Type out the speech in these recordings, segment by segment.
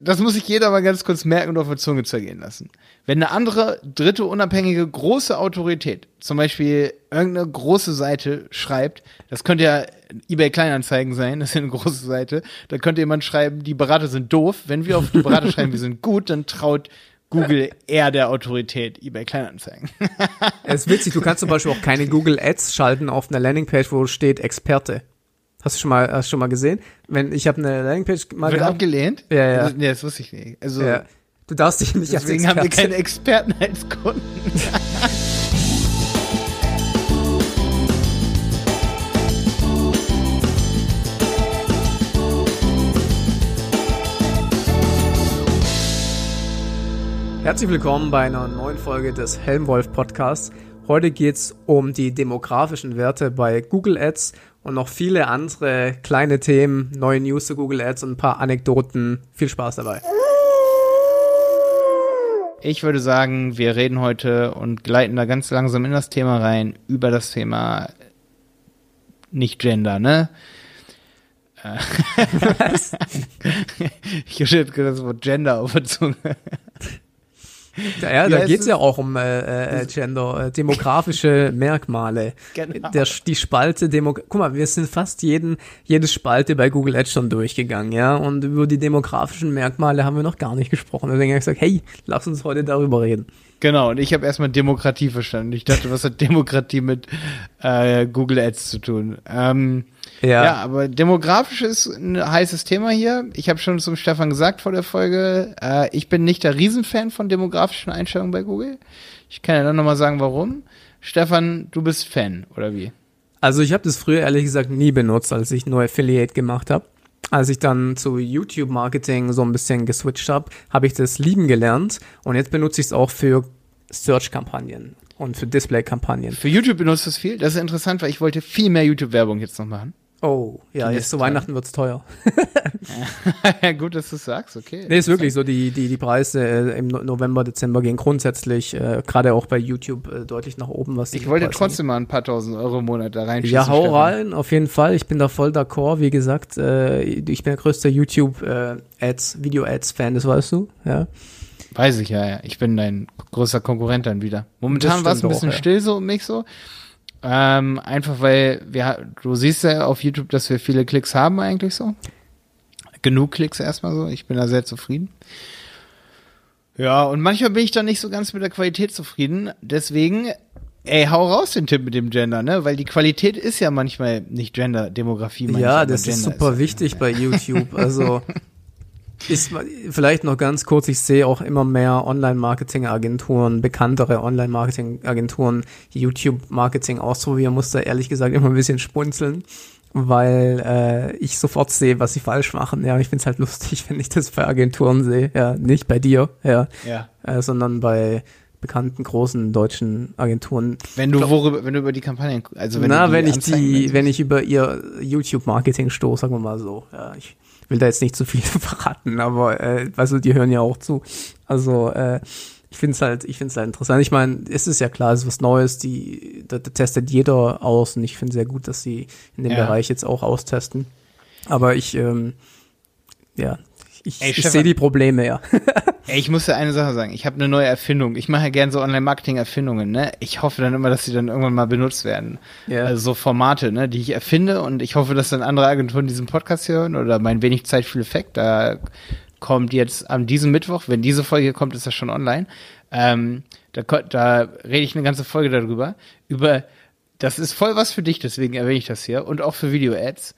das muss sich jeder mal ganz kurz merken und auf der Zunge zergehen lassen. Wenn eine andere, dritte, unabhängige, große Autorität, zum Beispiel irgendeine große Seite schreibt, das könnte ja eBay Kleinanzeigen sein, das ist eine große Seite, da könnte jemand schreiben, die Berater sind doof. Wenn wir auf die Berater schreiben, wir sind gut, dann traut Google eher der Autorität eBay Kleinanzeigen. Es ist witzig, du kannst zum Beispiel auch keine Google Ads schalten auf einer Landingpage, wo steht Experte. Hast du schon mal, hast du schon mal gesehen? Wenn ich habe eine Landingpage mal Wird gehabt. abgelehnt? Ja, ja. Also, nee, das wusste ich nicht. Also, Ja. Du darfst dich nicht deswegen als haben wir keine Experten als Kunden. Herzlich willkommen bei einer neuen Folge des Helmwolf Podcasts. Heute geht's um die demografischen Werte bei Google Ads und noch viele andere kleine Themen, neue News zu Google Ads und ein paar Anekdoten. Viel Spaß dabei. Ich würde sagen, wir reden heute und gleiten da ganz langsam in das Thema rein, über das Thema nicht Gender, ne? Äh, ich gerade das Wort Gender auf der Zunge. Ja, ja da es geht's ist- ja auch um äh, äh, Gender, äh, demografische Merkmale. Genau. Der, die Spalte Demo Guck mal, wir sind fast jeden, jede Spalte bei Google Ads schon durchgegangen, ja. Und über die demografischen Merkmale haben wir noch gar nicht gesprochen. Deswegen habe ich gesagt, hey, lass uns heute darüber reden. Genau, und ich habe erstmal Demokratie verstanden. Ich dachte, was hat Demokratie mit äh, Google Ads zu tun? Ähm, ja. aber demografisch ist ein heißes Thema hier. Ich habe schon zum Stefan gesagt vor der Folge, äh, ich bin nicht der Riesenfan von demografischen Einstellungen bei Google. Ich kann ja dann nochmal sagen, warum. Stefan, du bist Fan, oder wie? Also ich habe das früher ehrlich gesagt nie benutzt, als ich nur Affiliate gemacht habe. Als ich dann zu YouTube-Marketing so ein bisschen geswitcht habe, habe ich das lieben gelernt und jetzt benutze ich es auch für Search-Kampagnen und für Display-Kampagnen. Für YouTube benutzt du es viel. Das ist interessant, weil ich wollte viel mehr YouTube-Werbung jetzt noch machen. Oh, ja, jetzt zu Weihnachten wird's teuer. ja, gut, dass du es sagst, okay. Nee, ist wirklich so, die, die, die Preise äh, im No- November, Dezember gehen grundsätzlich, äh, gerade auch bei YouTube, äh, deutlich nach oben, was die Ich wollte Preise trotzdem mal ein paar tausend Euro im Monat da reinschießen. Ja, hau rein, auf jeden Fall. Ich bin da voll d'accord. Wie gesagt, äh, ich bin der größte YouTube-Ads, Video-Ads-Fan, das weißt du, ja. Weiß ich ja, ja. Ich bin dein größter Konkurrent dann wieder. Momentan war es ein bisschen auch, ja. still so um mich so. Ähm, einfach weil wir, du siehst ja auf YouTube, dass wir viele Klicks haben eigentlich so. Genug Klicks erstmal so. Ich bin da sehr zufrieden. Ja, und manchmal bin ich dann nicht so ganz mit der Qualität zufrieden. Deswegen, ey, hau raus den Tipp mit dem Gender, ne? Weil die Qualität ist ja manchmal nicht Gender, Demografie. Ja, das ist super ja- wichtig bei YouTube. Also ist vielleicht noch ganz kurz, ich sehe auch immer mehr Online-Marketing-Agenturen, bekanntere Online-Marketing-Agenturen, YouTube-Marketing ausprobieren, muss da ehrlich gesagt immer ein bisschen spunzeln, weil äh, ich sofort sehe, was sie falsch machen. Ja, ich find's halt lustig, wenn ich das bei Agenturen sehe. Ja, nicht bei dir, ja, Ja. äh, sondern bei bekannten großen deutschen Agenturen. Wenn du worüber, wenn du über die Kampagnen, also wenn Na, wenn ich die, wenn ich über ihr YouTube-Marketing stoße, sagen wir mal so. Ja, ich will da jetzt nicht zu viel verraten, aber äh, weißt du, die hören ja auch zu. Also äh, ich finde es halt, ich finde es halt interessant. Ich meine, es ist ja klar, es ist was Neues, die da, da testet jeder aus und ich finde sehr gut, dass sie in dem Ja. Bereich jetzt auch austesten. Aber ich, ähm, ja, ich, Ey, ich sehe die Probleme, ja. Ey, ich muss dir eine Sache sagen. Ich habe eine neue Erfindung. Ich mache ja gern so Online-Marketing-Erfindungen, ne? Ich hoffe dann immer, dass sie dann irgendwann mal benutzt werden. Ja. Also so Formate, ne, die ich erfinde und ich hoffe, dass dann andere Agenturen diesen Podcast hören oder mein wenig Zeit viel Effekt. Da kommt jetzt am diesem Mittwoch, wenn diese Folge kommt, ist das schon online. Ähm, da, da rede ich eine ganze Folge darüber. Über, das ist voll was für dich, deswegen erwähne ich das hier und auch für Video-Ads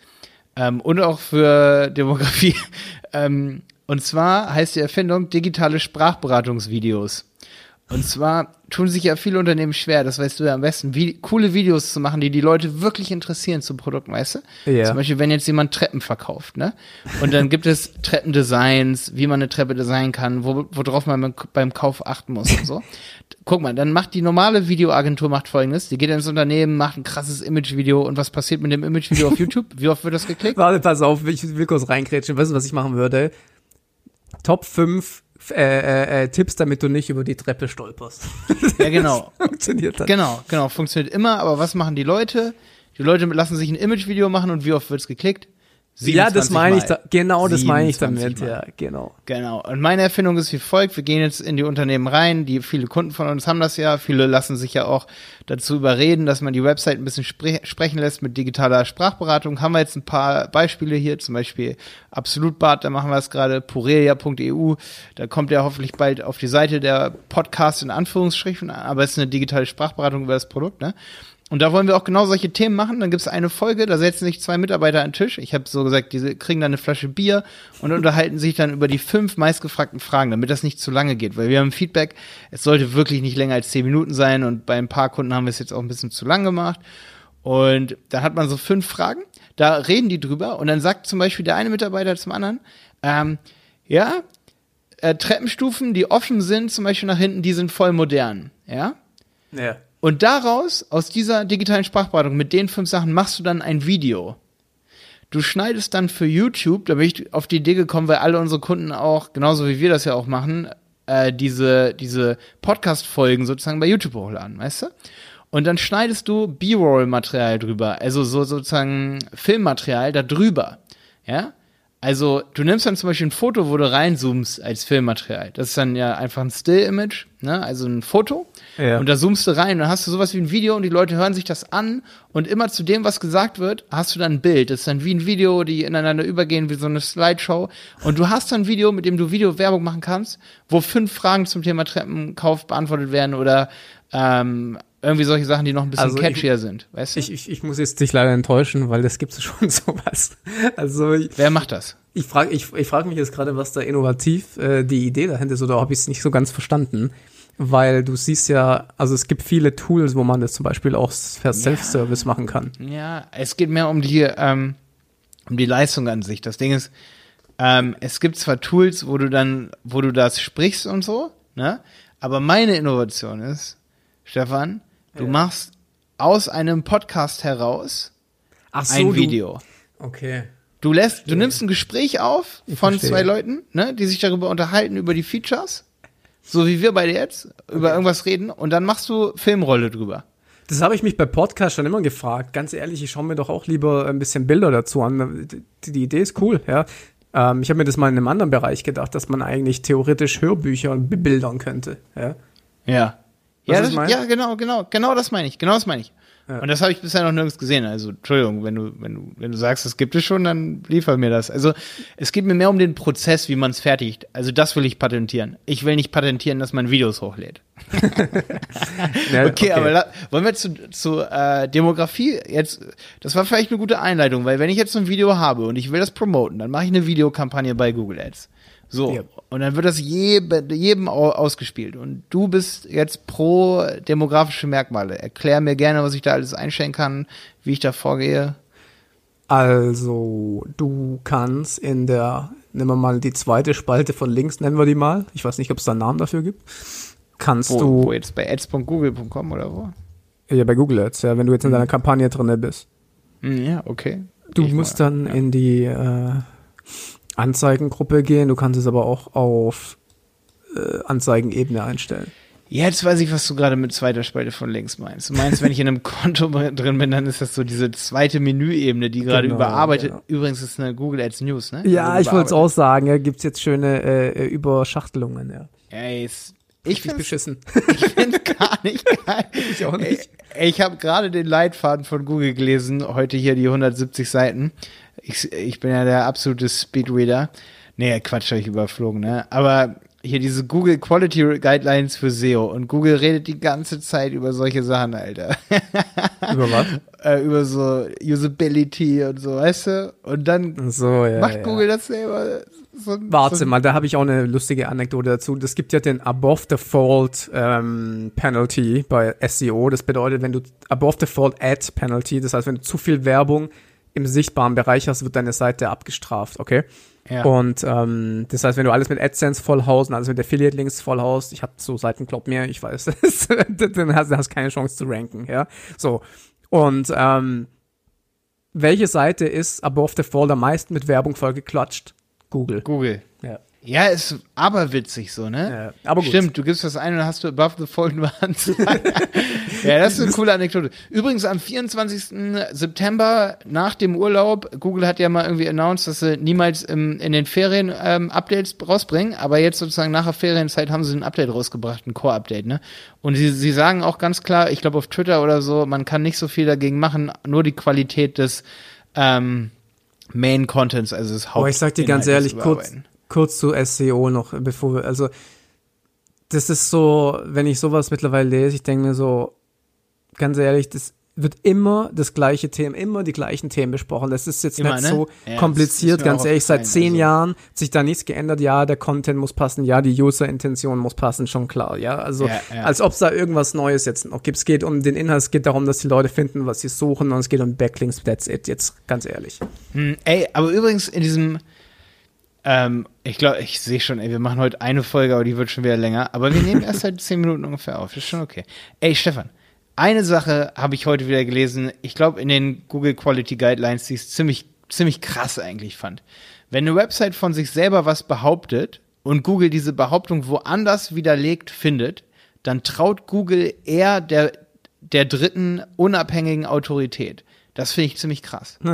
ähm, und auch für Demografie. ähm, und zwar heißt die Erfindung digitale Sprachberatungsvideos. Und zwar tun sich ja viele Unternehmen schwer, das weißt du ja am besten, wie, coole Videos zu machen, die die Leute wirklich interessieren zum Produkt, weißt du? Ja. Zum Beispiel, wenn jetzt jemand Treppen verkauft, ne? Und dann gibt es Treppendesigns, wie man eine Treppe designen kann, wo, worauf man beim- Kauf achten muss und so. Guck mal, dann macht die normale Videoagentur macht folgendes, die geht ins Unternehmen, macht ein krasses Imagevideo und was passiert mit dem Imagevideo auf YouTube? Wie oft wird das geklickt? Warte, pass auf, ich will kurz reingrätschen. Weißt du, was ich machen würde? Top 5 äh, äh, äh, Tipps, damit du nicht über die Treppe stolperst. Ja, genau. Funktioniert dann. Genau, genau, funktioniert immer, aber was machen die Leute? Die Leute lassen sich ein Imagevideo machen und wie oft wird's geklickt? Ja, das meine ich, da, genau das meine ich 27 damit, Mal. ja, genau. Genau. Und meine Erfindung ist wie folgt. Wir gehen jetzt in die Unternehmen rein. Die viele Kunden von uns haben das ja. Viele lassen sich ja auch dazu überreden, dass man die Website ein bisschen spre sprechen lässt mit digitaler Sprachberatung. Haben wir jetzt ein paar Beispiele hier. Zum Beispiel Absolutbad, da machen wir es gerade. Purelia.eu. Da kommt ja hoffentlich bald auf die Seite der Podcast in Anführungsstrichen. Aber es ist eine digitale Sprachberatung über das Produkt, ne? Und da wollen wir auch genau solche Themen machen. Dann gibt es eine Folge, da setzen sich zwei Mitarbeiter an den Tisch. Ich habe so gesagt, diese kriegen dann eine Flasche Bier und unterhalten sich dann über die fünf meistgefragten Fragen, damit das nicht zu lange geht. Weil wir haben Feedback, es sollte wirklich nicht länger als zehn Minuten sein und bei ein paar Kunden haben wir es jetzt auch ein bisschen zu lang gemacht. Und da hat man so fünf Fragen, da reden die drüber und dann sagt zum Beispiel der eine Mitarbeiter zum anderen, ähm, ja, äh, Treppenstufen, die offen sind, zum Beispiel nach hinten, die sind voll modern, ja. Ja. Und daraus, aus dieser digitalen Sprachberatung, mit den fünf Sachen, machst du dann ein Video. Du schneidest dann für YouTube, da bin ich auf die Idee gekommen, weil alle unsere Kunden auch, genauso wie wir das ja auch machen, äh, diese, diese Podcast-Folgen sozusagen bei YouTube hochladen, weißt du? Und dann schneidest du B-Roll-Material drüber, also so sozusagen Filmmaterial da drüber, ja? Also, du nimmst dann zum Beispiel ein Foto, wo du reinzoomst als Filmmaterial. Das ist dann ja einfach ein Still-Image, ne? Also ein Foto. Ja. Und da zoomst du rein und dann hast du sowas wie ein Video und die Leute hören sich das an und immer zu dem, was gesagt wird, hast du dann ein Bild. Das ist dann wie ein Video, die ineinander übergehen, wie so eine Slideshow. Und du hast dann ein Video, mit dem du Videowerbung machen kannst, wo fünf Fragen zum Thema Treppenkauf beantwortet werden oder ähm, irgendwie solche Sachen, die noch ein bisschen Also ich- catchier sind. Weißt du? Ich, ich, ich muss jetzt dich leider enttäuschen, weil das gibt's schon sowas. Also ich, Wer macht das? ich frage ich, ich frag mich jetzt gerade, was da innovativ äh, die Idee dahinter ist, oder habe ich es nicht so ganz verstanden. Weil du siehst ja, also es gibt viele Tools, wo man das zum Beispiel auch per Self-Service machen kann. Ja, es geht mehr um die, ähm, um die Leistung an sich. Das Ding ist, ähm, es gibt zwar Tools, wo du dann, wo du das sprichst und so, ne? Aber meine Innovation ist, Stefan, du Ja. machst aus einem Podcast heraus Ach ein Video. Okay. Du lässt, du nimmst ein Gespräch auf von verstehe. zwei Leuten, ne, die sich darüber unterhalten, über die Features, so wie wir beide jetzt, über irgendwas reden, und dann machst du Filmrolle drüber. Das habe ich mich bei Podcast schon immer gefragt. Ganz ehrlich, ich schaue mir doch auch lieber ein bisschen Bilder dazu an. Die, die Idee ist cool, ja. Ähm, ich habe mir das mal in einem anderen Bereich gedacht, dass man eigentlich theoretisch Hörbücher bebildern könnte. Ja. Ja. Ja, das, ja, genau, genau, genau das meine ich, genau das meine ich. Ja. Und das habe ich bisher noch nirgends gesehen. Also, Entschuldigung, wenn du, wenn du, wenn du sagst, es gibt es schon, dann liefer mir das. Also, es geht mir mehr um den Prozess, wie man es fertigt. Also, das will ich patentieren. Ich will nicht patentieren, dass man Videos hochlädt. Ja, Okay, aber la- wollen wir zu, zu äh, Demografie jetzt, das war vielleicht eine gute Einleitung, weil wenn ich jetzt so ein Video habe und ich will das promoten, dann mache ich eine Videokampagne bei Google Ads. So, Ja. und dann wird das jedem, jedem au- ausgespielt. Und du bist jetzt pro demografische Merkmale. Erklär mir gerne, was ich da alles einstellen kann, wie ich da vorgehe. Also, du kannst in der, nehmen wir mal die zweite Spalte von links, nennen wir die mal. Ich weiß nicht, ob es da einen Namen dafür gibt. Kannst Wo, du, wo jetzt bei ads.google.com oder wo? ja, bei Google Ads, ja, wenn du jetzt in deiner Kampagne drinne bist. Hm, ja, okay. Du Ich musst mal, dann ja. in die äh, Anzeigengruppe gehen. Du kannst es aber auch auf äh, Anzeigenebene einstellen. Jetzt weiß ich, was du gerade mit zweiter Spalte von links meinst. Du meinst, wenn ich in einem Konto drin bin, dann ist das so diese zweite Menüebene, die gerade Genau, überarbeitet. genau. Übrigens ist eine Google Ads News, ne? Ja, Also ich wollte es auch sagen. Ja, gibt's jetzt schöne äh, Überschachtelungen. Ja. Ey, ist, ich finde beschissen. ich find's gar nicht geil. Ich auch nicht. Ey, ich habe gerade den Leitfaden von Google gelesen, heute hier die 170 Seiten. Ich, ich bin ja der absolute Speedreader. Nee, Quatsch, habe ich überflogen, ne? Aber hier diese Google Quality Guidelines für SEO und Google redet die ganze Zeit über solche Sachen, Alter. Über was? äh, über so Usability und so, weißt du? Und dann So, ja. macht ja. Google das selber. So, Warte so, mal, da habe ich auch eine lustige Anekdote dazu. Das gibt ja den Above Default ähm, Penalty bei SEO. Das bedeutet, wenn du Above Default Ad Penalty, das heißt, wenn du zu viel Werbung im sichtbaren Bereich hast, wird deine Seite abgestraft, okay? Ja. Und ähm, das heißt, wenn du alles mit AdSense vollhaust und alles mit Affiliate-Links vollhaust, ich habe so Seiten, glaub mir, ich weiß, dann hast du hast keine Chance zu ranken, ja? So. Und ähm, welche Seite ist Above Default am meisten mit Werbung vollgeklatscht? Google. Google. Ja. Ist aber witzig so, ne? Ja, aber gut. Stimmt, du gibst das ein und dann hast du above the nur Anzeigen. ja, das ist eine coole Anekdote. Übrigens am 24. September nach dem Urlaub, Google hat ja mal irgendwie announced, dass sie niemals im, in den Ferien ähm, Updates rausbringen, aber jetzt sozusagen nach der Ferienzeit haben sie ein Update rausgebracht, ein Core-Update, ne? Und sie, sie sagen auch ganz klar, ich glaube auf Twitter oder so, man kann nicht so viel dagegen machen, nur die Qualität des ähm, Main Contents, also des Haupt. Aber ich sag dir ganz ehrlich, kurz, kurz zu SEO noch, bevor wir, also das ist so, wenn ich sowas mittlerweile lese, ich denke mir so, ganz ehrlich, das wird immer das gleiche Thema, immer die gleichen Themen besprochen. Das ist jetzt Immer, nicht ne? so Ja, kompliziert, ganz ehrlich, seit zehn also. Jahren hat sich da nichts geändert. Ja, der Content muss passen, ja, die User-Intention muss passen, schon klar, ja. Also, Ja, ja. als ob es da irgendwas Neues jetzt noch gibt. Es geht um den Inhalt, es geht darum, dass die Leute finden, was sie suchen und es geht um Backlinks, that's it, jetzt ganz ehrlich. Hm, ey, aber übrigens in diesem, ähm, ich glaube, ich sehe schon, ey, wir machen heute eine Folge, aber die wird schon wieder länger. Aber wir nehmen erst seit zehn Minuten ungefähr auf. Ist schon okay. Ey, Stefan, eine Sache habe ich heute wieder gelesen. Ich glaube, in den Google Quality Guidelines, die ich ziemlich, ziemlich krass eigentlich fand. Wenn eine Website von sich selber was behauptet und Google diese Behauptung woanders widerlegt findet, dann traut Google eher der, der dritten unabhängigen Autorität. Das finde ich ziemlich krass.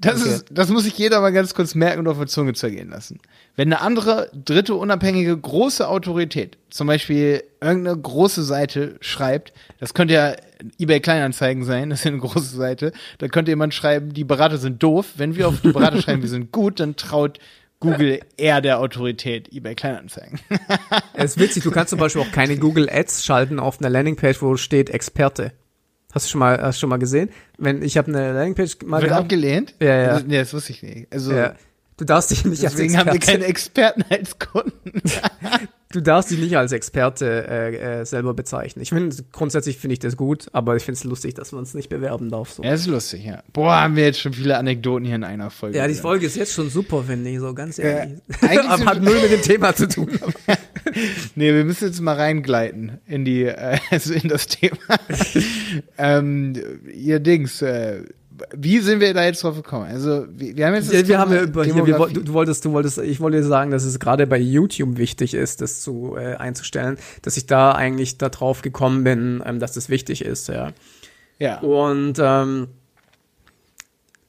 Das, Okay. ist, das muss sich jeder mal ganz kurz merken und auf der Zunge zergehen lassen. Wenn eine andere, dritte, unabhängige, große Autorität, zum Beispiel irgendeine große Seite schreibt, das könnte ja eBay Kleinanzeigen sein, das ist ja eine große Seite, da könnte jemand schreiben, die Berater sind doof. Wenn wir auf die Berater schreiben, wir sind gut, dann traut Google eher der Autorität eBay Kleinanzeigen. Es ist witzig, du kannst zum Beispiel auch keine Google Ads schalten auf einer Landingpage, wo steht Experte. Hast du schon mal, hast du schon mal gesehen? Wenn ich habe eine Landingpage mal Wird gehabt, abgelehnt? Ja, ja. Also, nee, das wusste ich nicht. Also, ja, du darfst dich nicht deswegen als haben wir Experte, keine Experten als Kunden. du darfst dich nicht als Experte äh, äh, selber bezeichnen. Ich finde grundsätzlich finde ich das gut, aber ich finde es lustig, dass man es nicht bewerben darf. So. Ja, ist lustig, ja. Boah, haben wir jetzt schon viele Anekdoten hier in einer Folge. Ja, die drin. Folge ist jetzt schon super, finde ich, so ganz ehrlich. eigentlich aber hat null mit dem Thema zu tun. Nee, wir müssen jetzt mal reingleiten in die, äh, also in das Thema. ähm, ihr Dings, äh, wie sind wir da jetzt drauf gekommen? Also, wir, wir haben jetzt Ja, wir haben ja über, hier, wir, du, du wolltest, du wolltest, ich wollte sagen, dass es gerade bei YouTube wichtig ist, das zu äh, einzustellen, dass ich da eigentlich da drauf gekommen bin, ähm, dass das wichtig ist, ja. ja. Und ähm,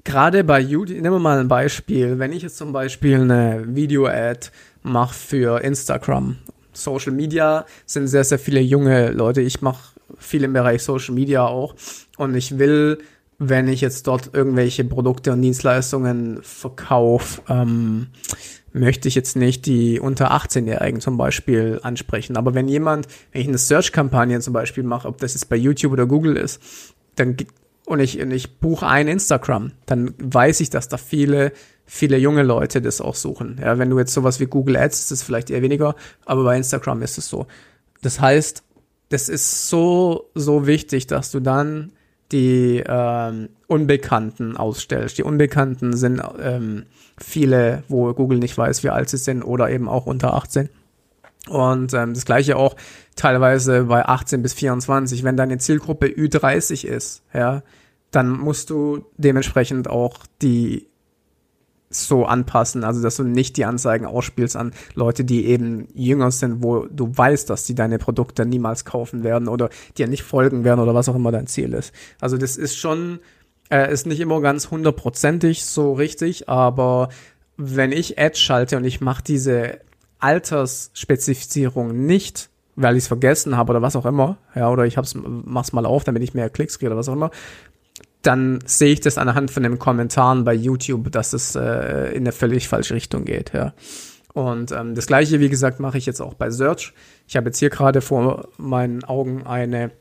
gerade bei YouTube, nehmen wir mal ein Beispiel, wenn ich jetzt zum Beispiel eine Video-Ad mache für Instagram, Social Media sind sehr, sehr viele junge Leute. Ich mache viel im Bereich Social Media auch und ich will, wenn ich jetzt dort irgendwelche Produkte und Dienstleistungen verkaufe, ähm, möchte ich jetzt nicht die unter 18-Jährigen zum Beispiel ansprechen. Aber wenn jemand, wenn ich eine Search-Kampagne zum Beispiel mache, ob das jetzt bei YouTube oder Google ist, dann und ich, und ich buche ein Instagram, dann weiß ich, dass da viele, viele junge Leute das auch suchen. Ja, wenn du jetzt sowas wie Google Ads, ist das vielleicht eher weniger, aber bei Instagram ist es so. Das heißt, das ist so, so wichtig, dass du dann die ähm, Unbekannten ausstellst. Die Unbekannten sind ähm, viele, wo Google nicht weiß, wie alt sie sind oder eben auch unter 18. Und ähm, das gleiche auch teilweise bei 18 bis 24. Wenn deine Zielgruppe Ü30 ist, ja, dann musst du dementsprechend auch die so anpassen, also dass du nicht die Anzeigen ausspielst an Leute, die eben jünger sind, wo du weißt, dass die deine Produkte niemals kaufen werden oder dir nicht folgen werden oder was auch immer dein Ziel ist. Also das ist schon, äh, ist nicht immer ganz hundertprozentig so richtig, aber wenn ich Ads schalte und ich mache diese Altersspezifizierung nicht, weil ich es vergessen habe oder was auch immer, ja, oder ich hab's, mach's mal auf, damit ich mehr Klicks kriege oder was auch immer, dann sehe ich das anhand von den Kommentaren bei YouTube, dass es äh, in eine völlig falsche Richtung geht, ja. Und ähm, das gleiche, wie gesagt, mache ich jetzt auch bei Search. Ich habe jetzt hier gerade vor meinen Augen eine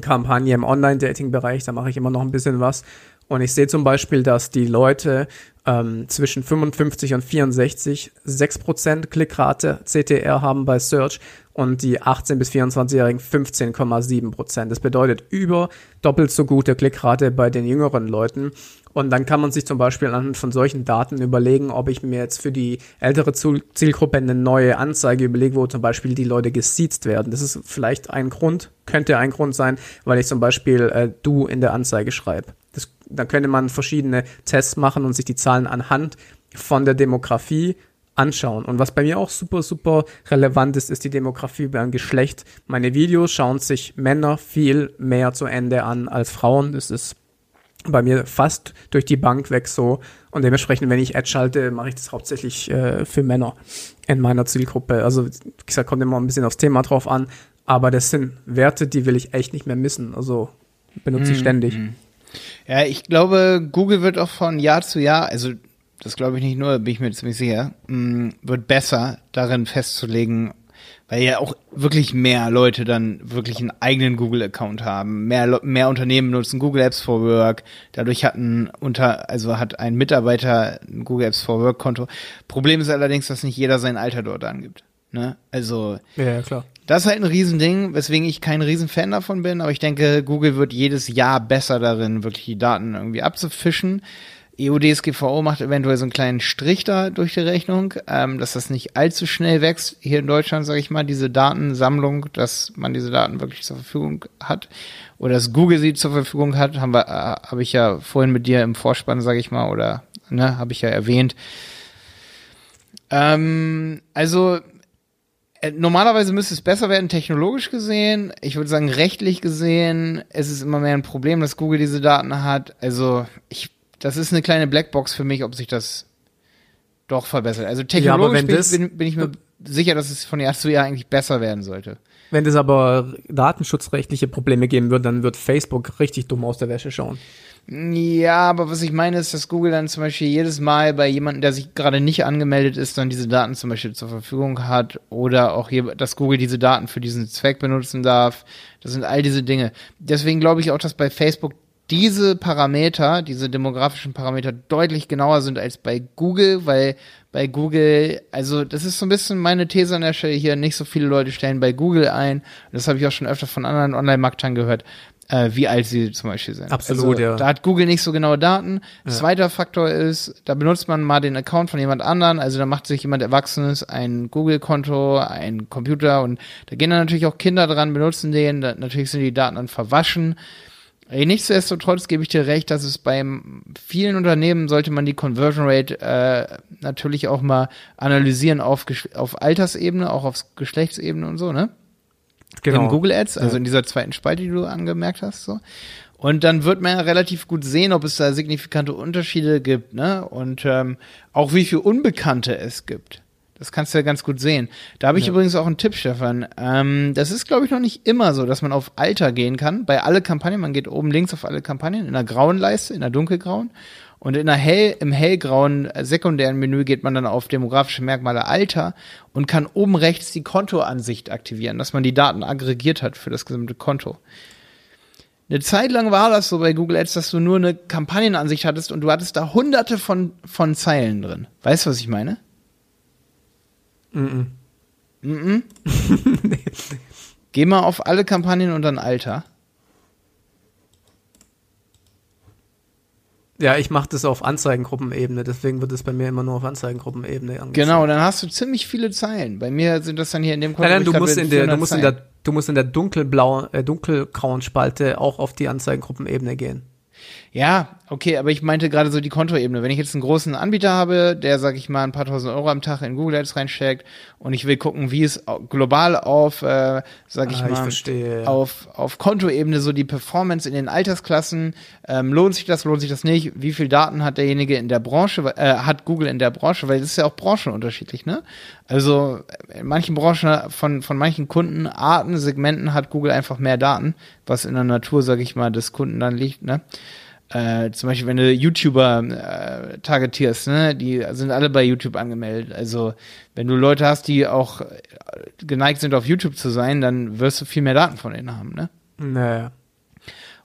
Kampagne im Online-Dating-Bereich, da mache ich immer noch ein bisschen was. Und ich sehe zum Beispiel, dass die Leute ähm, zwischen 55 und 64 6% Klickrate CTR haben bei Search und die 18- bis 24-Jährigen 15,7%. Das bedeutet über doppelt so gute Klickrate bei den jüngeren Leuten. Und dann kann man sich zum Beispiel anhand von solchen Daten überlegen, ob ich mir jetzt für die ältere Zielgruppe eine neue Anzeige überlege, wo zum Beispiel die Leute gesiezt werden. Das ist vielleicht ein Grund, könnte ein Grund sein, weil ich zum Beispiel äh, du in der Anzeige schreibe. Da könnte man verschiedene Tests machen und sich die Zahlen anhand von der Demografie anschauen. Und was bei mir auch super, super relevant ist, ist die Demografie beim Geschlecht. Meine Videos schauen sich Männer viel mehr zu Ende an als Frauen. Das ist bei mir fast durch die Bank weg so. Und dementsprechend, wenn ich Ad schalte, mache ich das hauptsächlich äh, für Männer in meiner Zielgruppe. Also, wie gesagt, kommt immer ein bisschen aufs Thema drauf an. Aber das sind Werte, die will ich echt nicht mehr missen. Also benutze ich mm, ständig. Mm. Ja, ich glaube, Google wird auch von Jahr zu Jahr, also das glaube ich nicht nur, bin ich mir ziemlich sicher, mm, wird besser darin festzulegen, weil ja auch wirklich mehr Leute dann wirklich einen eigenen Google-Account haben. Mehr, mehr Unternehmen nutzen Google Apps for Work. Dadurch hat ein unter, also hat ein Mitarbeiter ein Google Apps for Work Konto. Problem ist allerdings, dass nicht jeder sein Alter dort angibt. Ne? Also. Ja, klar. Das ist halt ein Riesending, weswegen ich kein Riesenfan davon bin, aber ich denke, Google wird jedes Jahr besser darin, wirklich die Daten irgendwie abzufischen. EUDSGVO macht eventuell so einen kleinen Strich da durch die Rechnung, ähm, dass das nicht allzu schnell wächst hier in Deutschland, sage ich mal, diese Datensammlung, dass man diese Daten wirklich zur Verfügung hat oder dass Google sie zur Verfügung hat, haben äh, habe ich ja vorhin mit dir im Vorspann, sage ich mal, oder ne, habe ich ja erwähnt. Ähm, also Normalerweise müsste es besser werden, technologisch gesehen. Ich würde sagen, rechtlich gesehen ist es immer mehr ein Problem, dass Google diese Daten hat. Also ich das ist eine kleine Blackbox für mich, ob sich das doch verbessert. Also technologisch ja, bin, das, bin, bin, ich mir sicher, dass es von Jahr zu Jahr eigentlich besser werden sollte. Wenn es aber datenschutzrechtliche Probleme geben wird, dann wird Facebook richtig dumm aus der Wäsche schauen. Ja, aber was ich meine ist, dass Google dann zum Beispiel jedes Mal bei jemandem, der sich gerade nicht angemeldet ist, dann diese Daten zum Beispiel zur Verfügung hat oder auch hier, dass Google diese Daten für diesen Zweck benutzen darf. Das sind all diese Dinge. Deswegen glaube ich auch, dass bei Facebook diese Parameter, diese demografischen Parameter deutlich genauer sind als bei Google, weil bei Google, also das ist so ein bisschen meine These an der Stelle hier, nicht so viele Leute stellen bei Google ein. Das habe ich auch schon öfter von anderen Online-Marktern gehört, äh, wie alt sie zum Beispiel sind. Absolut, also, ja. Da hat Google nicht so genaue Daten. Ja. Zweiter Faktor ist, da benutzt man mal den Account von jemand anderen, also da macht sich jemand Erwachsenes ein Google-Konto, ein Computer und da gehen dann natürlich auch Kinder dran, benutzen den, da, natürlich sind die Daten dann verwaschen. Nichtsdestotrotz gebe ich dir recht, dass es bei vielen Unternehmen sollte man die Conversion Rate äh, natürlich auch mal analysieren auf, auf Altersebene, auch auf Geschlechtsebene und so, ne? Genau. In Google Ads, also ja. in dieser zweiten Spalte, die du angemerkt hast, so. Und dann wird man ja relativ gut sehen, ob es da signifikante Unterschiede gibt, ne? Und ähm, auch wie viel Unbekannte es gibt. Das kannst du ja ganz gut sehen. Da habe ich ja. übrigens auch einen Tipp, Stefan. Ähm, das ist, glaube ich, noch nicht immer so, dass man auf Alter gehen kann. Bei alle Kampagnen, man geht oben links auf alle Kampagnen, in der grauen Leiste, in der dunkelgrauen. Und in der hell, im hellgrauen äh, sekundären Menü geht man dann auf demografische Merkmale Alter und kann oben rechts die Kontoansicht aktivieren, dass man die Daten aggregiert hat für das gesamte Konto. Eine Zeit lang war das so bei Google Ads, dass du nur eine Kampagnenansicht hattest und du hattest da hunderte von, von Zeilen drin. Weißt du, was ich meine? Mhm. Mhm. Geh mal auf alle Kampagnen und dann Alter. Ja, ich mache das auf Anzeigengruppenebene, deswegen wird es bei mir immer nur auf Anzeigengruppenebene angezeigt. Genau, dann hast du ziemlich viele Zeilen. Bei mir sind das dann hier in dem Konto. Nein, nein, du musst in der, du musst in der, du musst in der dunkelblauen, äh, dunkelgrauen Spalte auch auf die Anzeigengruppenebene gehen. Ja, okay, aber ich meinte gerade so die Kontoebene. Wenn ich jetzt einen großen Anbieter habe, der, sag ich mal, ein paar tausend Euro am Tag in Google Ads reinsteckt und ich will gucken, wie es global auf, äh, sag ich ah, mal, ich auf, auf Kontoebene so die Performance in den Altersklassen, ähm, lohnt sich das, lohnt sich das nicht? Wie viel Daten hat derjenige in der Branche, äh, hat Google in der Branche? Weil das ist ja auch branchenunterschiedlich, ne? Also in manchen Branchen, von, von manchen Kundenarten, Segmenten hat Google einfach mehr Daten, was in der Natur, sag ich mal, des Kunden dann liegt, ne? Äh, zum Beispiel, wenn du YouTuber äh, targetierst, ne, die sind alle bei YouTube angemeldet. Also, wenn du Leute hast, die auch geneigt sind, auf YouTube zu sein, dann wirst du viel mehr Daten von denen haben, ne? Naja.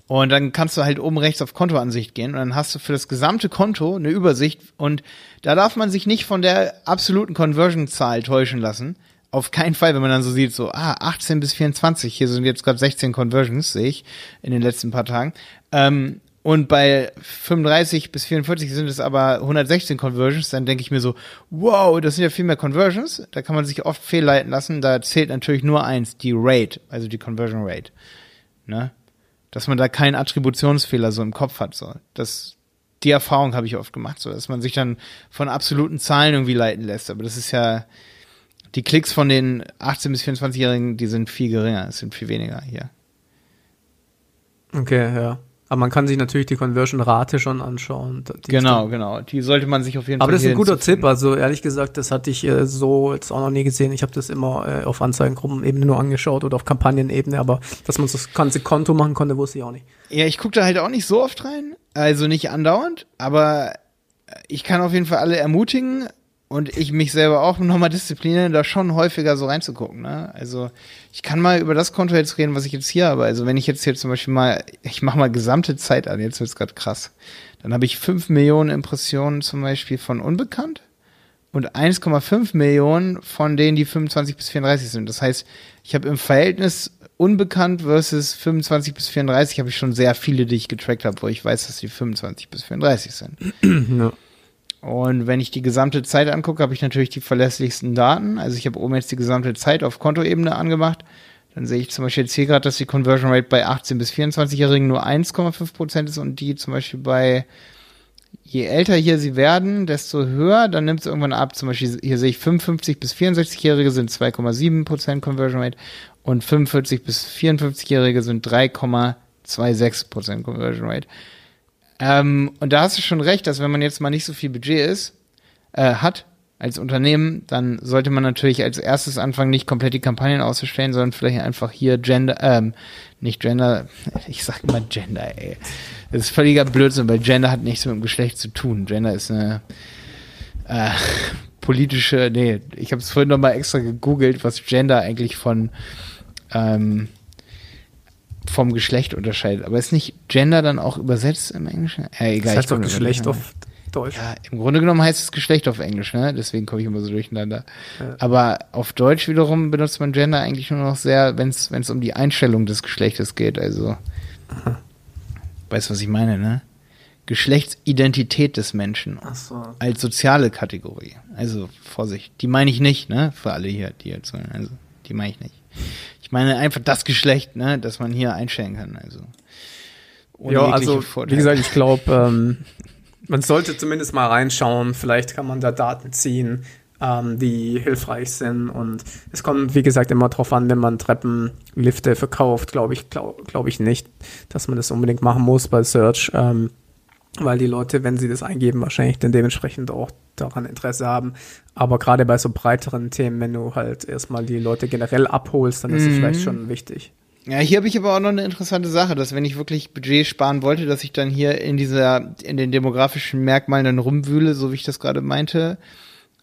Und dann kannst du halt oben rechts auf Kontoansicht gehen und dann hast du für das gesamte Konto eine Übersicht und da darf man sich nicht von der absoluten Conversion-Zahl täuschen lassen. Auf keinen Fall, wenn man dann so sieht, so, ah, 18 bis 24, hier sind jetzt gerade 16 Conversions, sehe ich, in den letzten paar Tagen. Ähm, und bei 35 bis 44 sind es aber 116 Conversions, dann denke ich mir so, wow, das sind ja viel mehr Conversions. Da kann man sich oft fehlleiten lassen. Da zählt natürlich nur eins, die Rate, also die Conversion Rate. Ne? Dass man da keinen Attributionsfehler so im Kopf hat. So. Das die Erfahrung habe ich oft gemacht, so dass man sich dann von absoluten Zahlen irgendwie leiten lässt. Aber das ist ja, die Klicks von den 18- bis 24-Jährigen, die sind viel geringer, es sind viel weniger hier. Okay, ja. Aber man kann sich natürlich die Conversion-Rate schon anschauen. genau, stimmt. genau. Die sollte man sich auf jeden Aber Fall. Aber das ist ein guter Tipp. Also ehrlich gesagt, das hatte ich äh, so jetzt auch noch nie gesehen. Ich habe das immer äh, auf Anzeigengruppenebene nur angeschaut oder auf Kampagnenebene. Aber dass man so das ganze Konto machen konnte, wusste ich auch nicht. Ja, ich gucke da halt auch nicht so oft rein. Also nicht andauernd. Aber ich kann auf jeden Fall alle ermutigen, und ich mich selber auch nochmal disziplinieren, da schon häufiger so reinzugucken. Ne? Also ich kann mal über das Konto jetzt reden, was ich jetzt hier habe. Also wenn ich jetzt hier zum Beispiel mal, ich mache mal gesamte Zeit an, jetzt wird's gerade krass. Dann habe ich 5 Millionen Impressionen zum Beispiel von Unbekannt und 1,5 Millionen von denen, die 25 bis 34 sind. Das heißt, ich habe im Verhältnis Unbekannt versus 25 bis 34 habe ich schon sehr viele, die ich getrackt habe, wo ich weiß, dass die 25 bis 34 sind. Ja. Und wenn ich die gesamte Zeit angucke, habe ich natürlich die verlässlichsten Daten. Also ich habe oben jetzt die gesamte Zeit auf Kontoebene angemacht. Dann sehe ich zum Beispiel jetzt hier gerade, dass die Conversion Rate bei 18 bis 24-Jährigen nur 1,5 Prozent ist und die zum Beispiel bei je älter hier sie werden, desto höher, dann nimmt es irgendwann ab. Zum Beispiel hier sehe ich 55 bis 64-Jährige sind 2,7 Prozent Conversion Rate und 45 bis 54-Jährige sind 3,26 Prozent Conversion Rate. Ähm, und da hast du schon recht, dass wenn man jetzt mal nicht so viel Budget ist, äh, hat als Unternehmen, dann sollte man natürlich als erstes anfangen, nicht komplett die Kampagnen auszustellen, sondern vielleicht einfach hier Gender, ähm, nicht Gender, ich sag immer Gender, ey. Das ist völliger Blödsinn, weil Gender hat nichts mit dem Geschlecht zu tun. Gender ist eine äh, politische, nee, ich habe es vorhin nochmal extra gegoogelt, was Gender eigentlich von ähm, vom Geschlecht unterscheidet. Aber ist nicht Gender dann auch übersetzt im Englischen? Ja, egal. Das heißt doch Geschlecht auf Deutsch. Ja, im Grunde genommen heißt es Geschlecht auf Englisch, ne? Deswegen komme ich immer so durcheinander. Ja. Aber auf Deutsch wiederum benutzt man Gender eigentlich nur noch sehr, wenn es um die Einstellung des Geschlechtes geht. Also, Aha. weißt du, was ich meine, ne? Geschlechtsidentität des Menschen so. als soziale Kategorie. Also Vorsicht, die meine ich nicht, ne? Für alle hier, die jetzt, also die meine ich nicht. Ich meine einfach das Geschlecht, ne, das man hier einstellen kann. Also ja, also Vorteile. wie gesagt, ich glaube, ähm, man sollte zumindest mal reinschauen. Vielleicht kann man da Daten ziehen, ähm, die hilfreich sind. Und es kommt, wie gesagt, immer drauf an, wenn man Treppenlifte verkauft, glaube ich, glaube glaub ich nicht, dass man das unbedingt machen muss bei Search. Ähm, weil die Leute, wenn sie das eingeben, wahrscheinlich dann dementsprechend auch daran Interesse haben. Aber gerade bei so breiteren Themen, wenn du halt erstmal die Leute generell abholst, dann ist es mhm. vielleicht schon wichtig. Ja, hier habe ich aber auch noch eine interessante Sache, dass wenn ich wirklich Budget sparen wollte, dass ich dann hier in dieser, in den demografischen Merkmalen dann rumwühle, so wie ich das gerade meinte,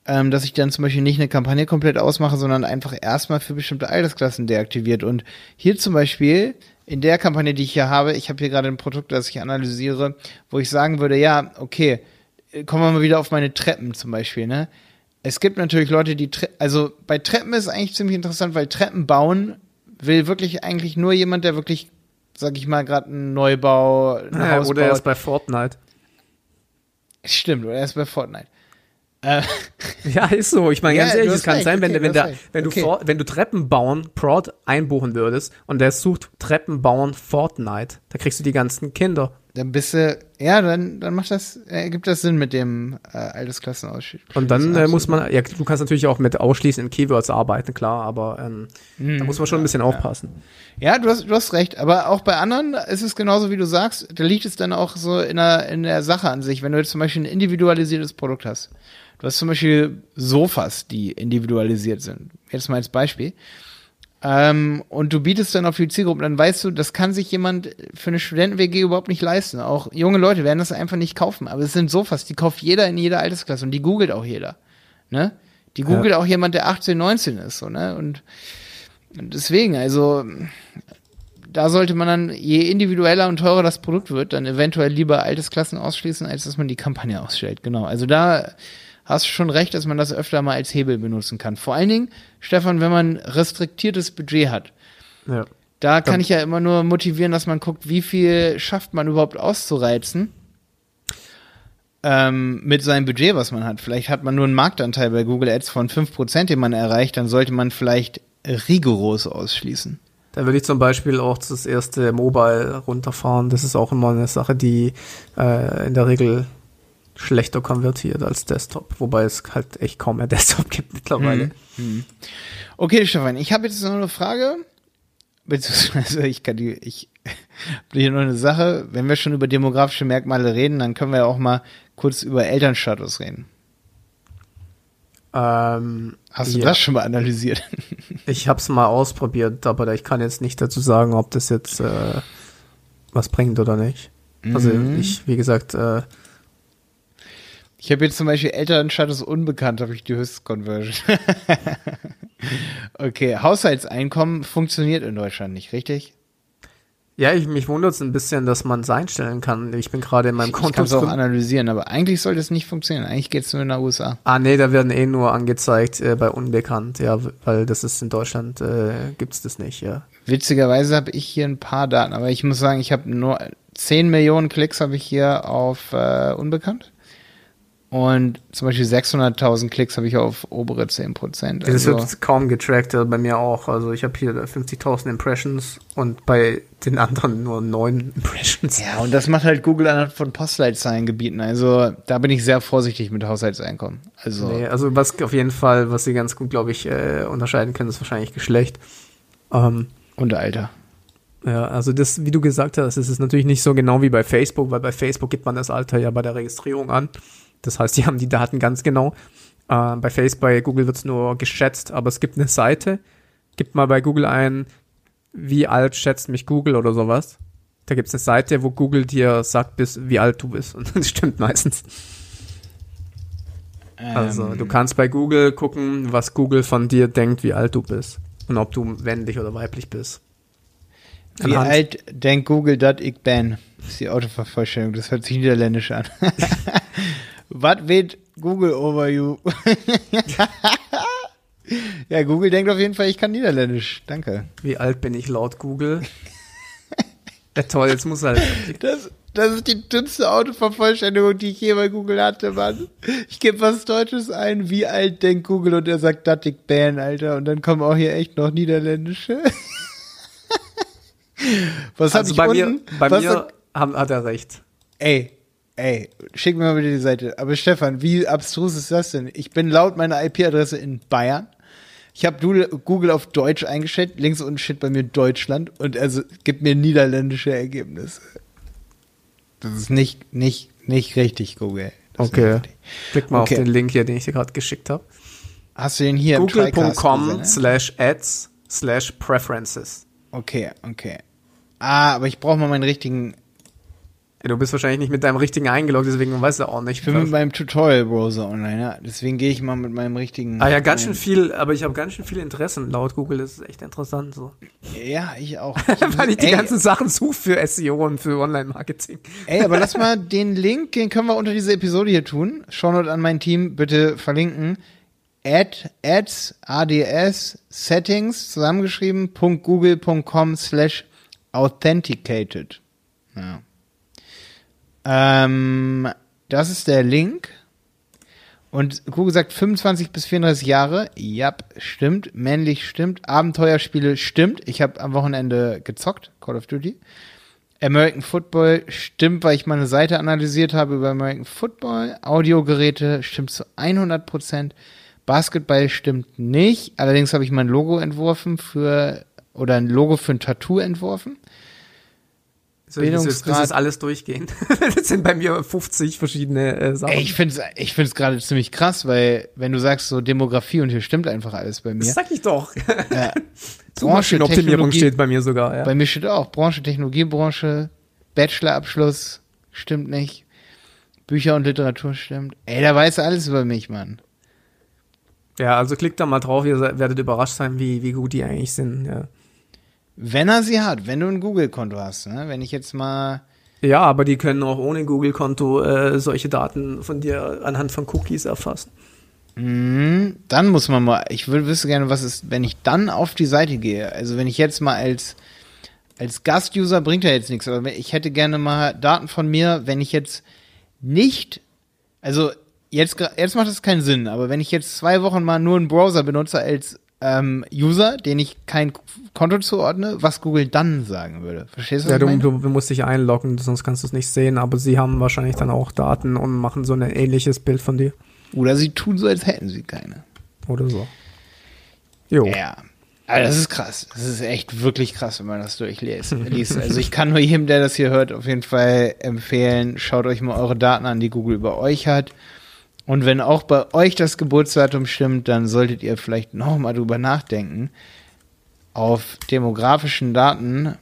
ähm, dass ich dann zum Beispiel nicht eine Kampagne komplett ausmache, sondern einfach erstmal für bestimmte Altersklassen deaktiviert. Und hier zum Beispiel in der Kampagne, die ich hier habe, ich habe hier gerade ein Produkt, das ich analysiere, wo ich sagen würde, ja, okay, kommen wir mal wieder auf meine Treppen zum Beispiel, ne? Es gibt natürlich Leute, die, Tre also bei Treppen ist eigentlich ziemlich interessant, weil Treppen bauen will wirklich eigentlich nur jemand, der wirklich, sag ich mal, gerade einen Neubau, ein ja, Haus Oder baut. er ist bei Fortnite. Stimmt, oder er ist bei Fortnite. Äh, ja, ist so. Ich meine, ganz ja, ehrlich, es kann recht, sein, wenn, okay, wenn, der, wenn, okay. du for, wenn du Treppen bauen Prod einbuchen würdest und der sucht Treppen bauen Fortnite, da kriegst du die ganzen Kinder. Dann bist du, ja, dann, dann macht das, äh, gibt das Sinn mit dem äh, Altersklassenausschluss. Und dann äh, muss man, ja, du kannst natürlich auch mit ausschließenden Keywords arbeiten, klar, aber ähm, hm, da muss man schon ein bisschen ja, aufpassen. Ja, du hast, du hast recht, aber auch bei anderen ist es genauso, wie du sagst, da liegt es dann auch so in der, in der Sache an sich, wenn du jetzt zum Beispiel ein individualisiertes Produkt hast Du hast zum Beispiel Sofas, die individualisiert sind. Jetzt mal als Beispiel. Ähm, und du bietest dann auf die Zielgruppe, dann weißt du, das kann sich jemand für eine Studenten-WG überhaupt nicht leisten. Auch junge Leute werden das einfach nicht kaufen. Aber es sind Sofas, die kauft jeder in jeder Altersklasse und die googelt auch jeder. Ne? Die googelt ja. auch jemand, der 18, 19 ist. So, ne? und, und deswegen, also da sollte man dann, je individueller und teurer das Produkt wird, dann eventuell lieber Altersklassen ausschließen, als dass man die Kampagne ausstellt. Genau. Also da hast schon recht, dass man das öfter mal als Hebel benutzen kann. Vor allen Dingen, Stefan, wenn man restriktiertes Budget hat. Ja. Da kann ich ja immer nur motivieren, dass man guckt, wie viel schafft man überhaupt auszureizen ähm, mit seinem Budget, was man hat. Vielleicht hat man nur einen Marktanteil bei Google Ads von 5%, den man erreicht, dann sollte man vielleicht rigoros ausschließen. Da würde ich zum Beispiel auch das erste Mobile runterfahren. Das ist auch immer eine Sache, die äh, in der Regel schlechter konvertiert als Desktop, wobei es halt echt kaum mehr Desktop gibt mittlerweile. Hm. Okay, Stefan, ich habe jetzt noch eine Frage, beziehungsweise ich kann die, ich habe hier noch eine Sache. Wenn wir schon über demografische Merkmale reden, dann können wir ja auch mal kurz über Elternstatus reden. Ähm, Hast du ja. das schon mal analysiert? Ich habe es mal ausprobiert, aber ich kann jetzt nicht dazu sagen, ob das jetzt äh, was bringt oder nicht. Also Mhm. ich, wie gesagt, äh, Ich habe jetzt zum Beispiel Elternstatus unbekannt, habe ich die Höchstconversion. okay, Haushaltseinkommen funktioniert in Deutschland nicht, richtig? ja, ich, mich wundert es ein bisschen, dass man es einstellen kann. Ich bin gerade in meinem Ich Konto kann es auch analysieren, aber eigentlich sollte es nicht funktionieren. Eigentlich geht es nur in den USA. Ah, nee, da werden eh nur angezeigt äh, bei unbekannt, ja, weil das ist in Deutschland, äh, gibt's das nicht, ja. Witzigerweise habe ich hier ein paar Daten, aber ich muss sagen, ich habe nur 10 Millionen Klicks habe ich hier auf äh, unbekannt. Und zum Beispiel 600.000 Klicks habe ich auf obere 10 Prozent. Das Also, wird kaum getrackt, äh, bei mir auch. Also ich habe hier 50.000 Impressions und bei den anderen nur 9 Impressions. ja, und das macht halt Google anhand von Postleitzahlengebieten. Also da bin ich sehr vorsichtig mit Haushaltseinkommen. Also Nee, also was auf jeden Fall, was sie ganz gut, glaube ich, äh, unterscheiden können, ist wahrscheinlich Geschlecht. Ähm, und Alter. ja, also das, wie du gesagt hast, es ist natürlich nicht so genau wie bei Facebook, weil bei Facebook gibt man das Alter ja bei der Registrierung an. Das heißt, die haben die Daten ganz genau. Äh, bei Facebook, bei Google wird's nur geschätzt, aber es gibt eine Seite. Gib mal bei Google ein, wie alt schätzt mich Google oder sowas. Da gibt's eine Seite, wo Google dir sagt, bis, wie alt du bist. Und das stimmt meistens. Also, Ähm, du kannst bei Google gucken, was Google von dir denkt, wie alt du bist. Und ob du männlich oder weiblich bist. Wie Anhand- alt denkt Google, dass ich bin? Das ist die Autovervollständigung. Das hört sich niederländisch an. Was weht Google over you? ja, Google denkt auf jeden Fall, ich kann niederländisch. Danke. Wie alt bin ich laut Google? ja, toll, jetzt muss halt. Das, das ist die dünnste Autovervollständigung, die ich je bei Google hatte, Mann. Ich gebe was Deutsches ein. Wie alt denkt Google? Und er sagt, dass ich bin, Alter. Und dann kommen auch hier echt noch niederländische. was hab Also ich bei mir, unten? bei was mir haben, hat er recht. Ey, ey, schick mir mal bitte die Seite. Aber Stefan, wie abstrus ist das denn? Ich bin laut meiner IP-Adresse in Bayern. Ich habe Google auf Deutsch eingestellt. Links unten steht bei mir Deutschland und also gibt mir niederländische Ergebnisse. Das ist nicht, nicht, nicht richtig, Google. Das Okay. richtig. Klick mal Okay. auf den Link hier, den ich dir gerade geschickt habe. Hast du den hier Google.com ne? slash ads slash preferences. Okay, okay. Ah, aber ich brauche mal meinen richtigen. Ja, du bist wahrscheinlich nicht mit deinem richtigen eingeloggt, deswegen weißt du auch nicht. Ich bin mit meinem Tutorial-Browser online, ja. Deswegen gehe ich mal mit meinem richtigen. ah ja, ganz schön viel, aber ich habe ganz schön viel Interessen laut Google. Das ist echt interessant so. Ja, ich auch. Weil ich die Ey, ganzen Sachen suche für SEO und für Online-Marketing. Ey, aber lass mal den Link, den können wir unter dieser Episode hier tun. Shownote an mein Team bitte verlinken. Add, ads, ads, settings, zusammengeschrieben, .google.com slash authenticated. Ja. Ähm, das ist der Link. Und Google sagt 25 bis 34 Jahre. Ja, stimmt. Männlich stimmt. Abenteuerspiele stimmt. Ich habe am Wochenende gezockt, Call of Duty. American Football stimmt, weil ich mal eine Seite analysiert habe über American Football. Audiogeräte stimmt zu 100 Prozent. Basketball stimmt nicht. Allerdings habe ich mein Logo entworfen für, oder ein Logo für ein Tattoo entworfen. Soll ich das, jetzt, das alles durchgehen? das sind bei mir 50 verschiedene äh, Sachen. Ich finde es ich find's gerade ziemlich krass, weil wenn du sagst so Demografie und hier stimmt einfach alles bei das mir. sag ich doch. Ja. Technologie- steht bei mir sogar, ja. Bei mir steht auch Branche, Technologiebranche, Bachelorabschluss stimmt nicht. Bücher und Literatur stimmt. Ey, da weiß alles über mich, Mann. Ja, also klickt da mal drauf, ihr werdet überrascht sein, wie, wie gut die eigentlich sind. Ja. Wenn er sie hat, wenn du ein Google-Konto hast, ne? Wenn ich jetzt mal. ja, aber die können auch ohne Google-Konto äh, solche Daten von dir anhand von Cookies erfassen. Mh, dann muss man mal. Ich würde wüsste gerne, was ist, wenn ich dann auf die Seite gehe. Also wenn ich jetzt mal als als Gastuser bringt ja jetzt nichts, aber ich hätte gerne mal Daten von mir, wenn ich jetzt nicht, also jetzt jetzt macht das keinen Sinn, aber wenn ich jetzt zwei Wochen mal nur einen Browser benutze als ähm, User, den ich kein Konto zuordne, was Google dann sagen würde. Verstehst du? Ja, du, du, musst dich einloggen, sonst kannst du es nicht sehen, aber sie haben wahrscheinlich dann auch Daten und machen so ein ähnliches Bild von dir. Oder sie tun so, als hätten sie keine. Oder so. Jo. Ja. Aber das ist krass. Das ist echt wirklich krass, wenn man das durchliest. liest. Also ich kann nur jedem, der das hier hört, auf jeden Fall empfehlen, schaut euch mal eure Daten an, die Google über euch hat. Und wenn auch bei euch das Geburtsdatum stimmt, dann solltet ihr vielleicht nochmal drüber nachdenken, auf demografischen Daten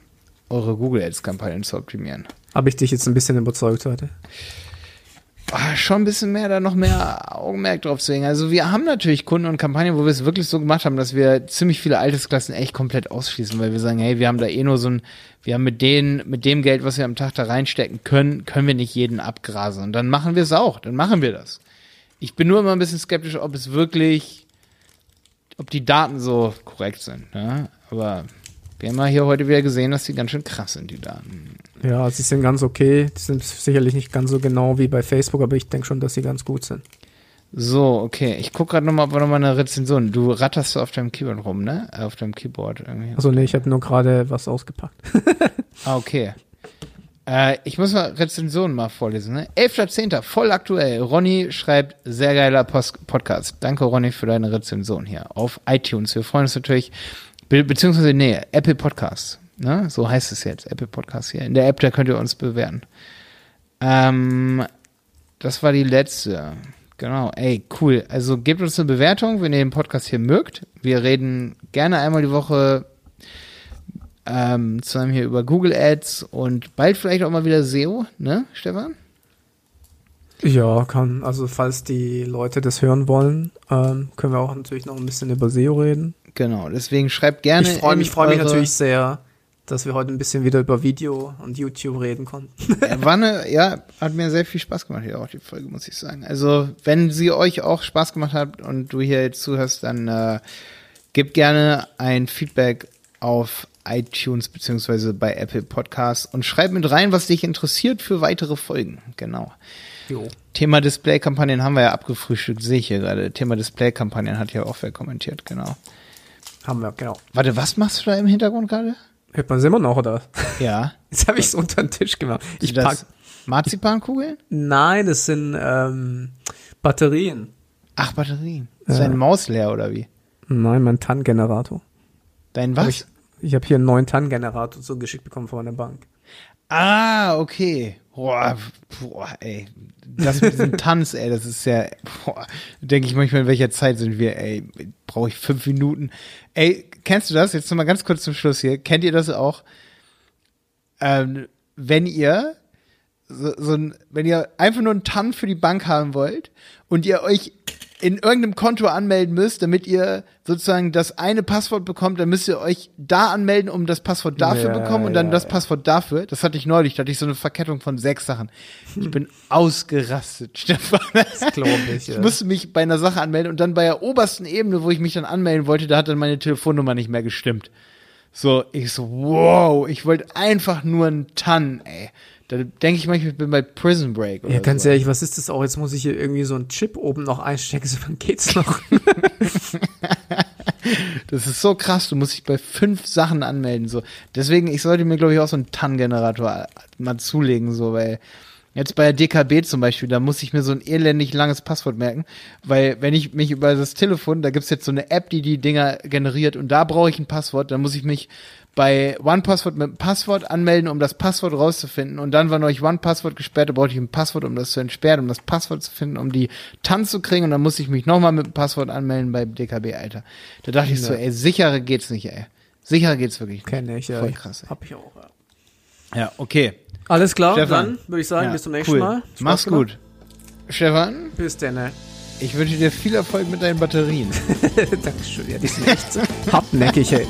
eure Google Ads-Kampagnen zu optimieren. Habe ich dich jetzt ein bisschen überzeugt heute? Ah, schon ein bisschen mehr, da noch mehr Augenmerk drauf zu legen. Also wir haben natürlich Kunden und Kampagnen, wo wir es wirklich so gemacht haben, dass wir ziemlich viele Altersklassen echt komplett ausschließen, weil wir sagen, hey, wir haben da eh nur so ein, wir haben mit denen, mit dem Geld, was wir am Tag da reinstecken können, können wir nicht jeden abgrasen. Und dann machen wir es auch, dann machen wir das. Ich bin nur immer ein bisschen skeptisch, ob es wirklich, ob die Daten so korrekt sind. Ne? Aber wir haben ja hier heute wieder gesehen, dass die ganz schön krass sind, die Daten. Ja, sie sind ganz okay. Die sind sicherlich nicht ganz so genau wie bei Facebook, aber ich denke schon, dass sie ganz gut sind. So, okay. Ich gucke gerade nochmal, ob wir nochmal eine Rezension. Du ratterst so auf deinem Keyboard rum, ne? Auf deinem Keyboard irgendwie. Also nee, ich habe nur gerade was ausgepackt. Ah, okay. Äh, ich muss mal Rezensionen mal vorlesen, ne? 11.10. voll aktuell. Ronny schreibt, sehr geiler Post Podcast. Danke, Ronny, für deine Rezension hier auf iTunes. Wir freuen uns natürlich, be beziehungsweise, nee, Apple Podcasts. Ne? So heißt es jetzt, Apple Podcasts hier. In der App, da könnt ihr uns bewerten. Ähm, das war die letzte. Genau, ey, cool. Also gebt uns eine Bewertung, wenn ihr den Podcast hier mögt. Wir reden gerne einmal die Woche ähm, zusammen hier über Google Ads und bald vielleicht auch mal wieder SEO, ne, Stefan? Ja, kann. Also falls die Leute das hören wollen, ähm, können wir auch natürlich noch ein bisschen über SEO reden. Genau, deswegen schreibt gerne. ich freue mich, freu mich natürlich sehr, dass wir heute ein bisschen wieder über Video und YouTube reden konnten. War eine, ja, hat mir sehr viel Spaß gemacht hier auch die Folge, muss ich sagen. Also, wenn sie euch auch Spaß gemacht hat und du hier jetzt zuhörst, dann äh, gebt gerne ein Feedback auf iTunes beziehungsweise bei Apple Podcasts und schreib mit rein, was dich interessiert für weitere Folgen. Genau. Jo. Thema Display-Kampagnen haben wir ja abgefrühstückt, sehe ich hier gerade. Thema Display-Kampagnen hat ja auch wer kommentiert, genau. Haben wir, genau. Warte, was machst du da im Hintergrund gerade? Hört man es immer noch, oder? Ja. Jetzt habe ich es unter den Tisch gemacht. Ich pack. Marzipankugeln? Nein, das sind ähm, Batterien. Ach, Batterien. Ist Ja. deine Maus leer oder wie? Nein, mein TAN-Generator. Dein was? Ich, habe hier einen neuen TAN-Generator zugeschickt bekommen von der Bank. Ah, okay. Boah, boah, ey. Das mit diesem Tanz, ey, das ist ja, boah, denke ich manchmal, in welcher Zeit sind wir, ey, brauche ich fünf Minuten. Ey, kennst du das? Jetzt noch mal ganz kurz zum Schluss hier. Kennt ihr das auch? Ähm, wenn ihr so, so ein, wenn ihr einfach nur einen TAN für die Bank haben wollt und ihr euch in irgendeinem Konto anmelden müsst, damit ihr sozusagen das eine Passwort bekommt, dann müsst ihr euch da anmelden, um das Passwort dafür Ja, bekommen und dann ja, das. Passwort dafür. Das hatte ich neulich, da hatte ich so eine Verkettung von sechs Sachen. Ich bin ausgerastet, Stefan. Das ich. Ich musste mich bei einer Sache anmelden und dann bei der obersten Ebene, wo ich mich dann anmelden wollte, da hat dann meine Telefonnummer nicht mehr gestimmt. So, ich so, wow, ich wollte einfach nur einen TAN, ey. Da denke ich manchmal, ich bin bei Prison Break oder Ja, ganz so. ehrlich, was ist das auch? Jetzt muss ich hier irgendwie so einen Chip oben noch einstecken. So, wann geht's noch? Das ist so krass, du musst dich bei fünf Sachen anmelden. So. Deswegen, ich sollte mir, glaube ich, auch so einen TAN-Generator mal zulegen, so, weil jetzt bei der DKB zum Beispiel, da muss ich mir so ein elendig langes Passwort merken, weil wenn ich mich über das Telefon, da gibt's jetzt so eine App, die die Dinger generiert und da brauche ich ein Passwort, dann muss ich mich bei OnePassword mit einem Passwort anmelden, um das Passwort rauszufinden. Und dann war neulich OnePassword gesperrt, da brauchte ich ein Passwort, um das zu entsperren, um das Passwort zu finden, um die TAN zu kriegen. Und dann musste ich mich nochmal mit dem Passwort anmelden bei DKB, Alter. Da dachte ich so, Ja. ey, sicherer geht's nicht, ey. Sicherer geht's wirklich nicht. Kenne ich, ja. Voll krass, ey. Hab ich auch, ja. Ja, okay. Alles klar, Stefan. dann würde ich sagen, Ja, bis zum nächsten cool. Mal. Spaß Mach's gemacht. gut. Stefan, Bis dann. ne? ich wünsche dir viel Erfolg mit deinen Batterien. Dankeschön. Ja, die sind echt hartnäckig, ey.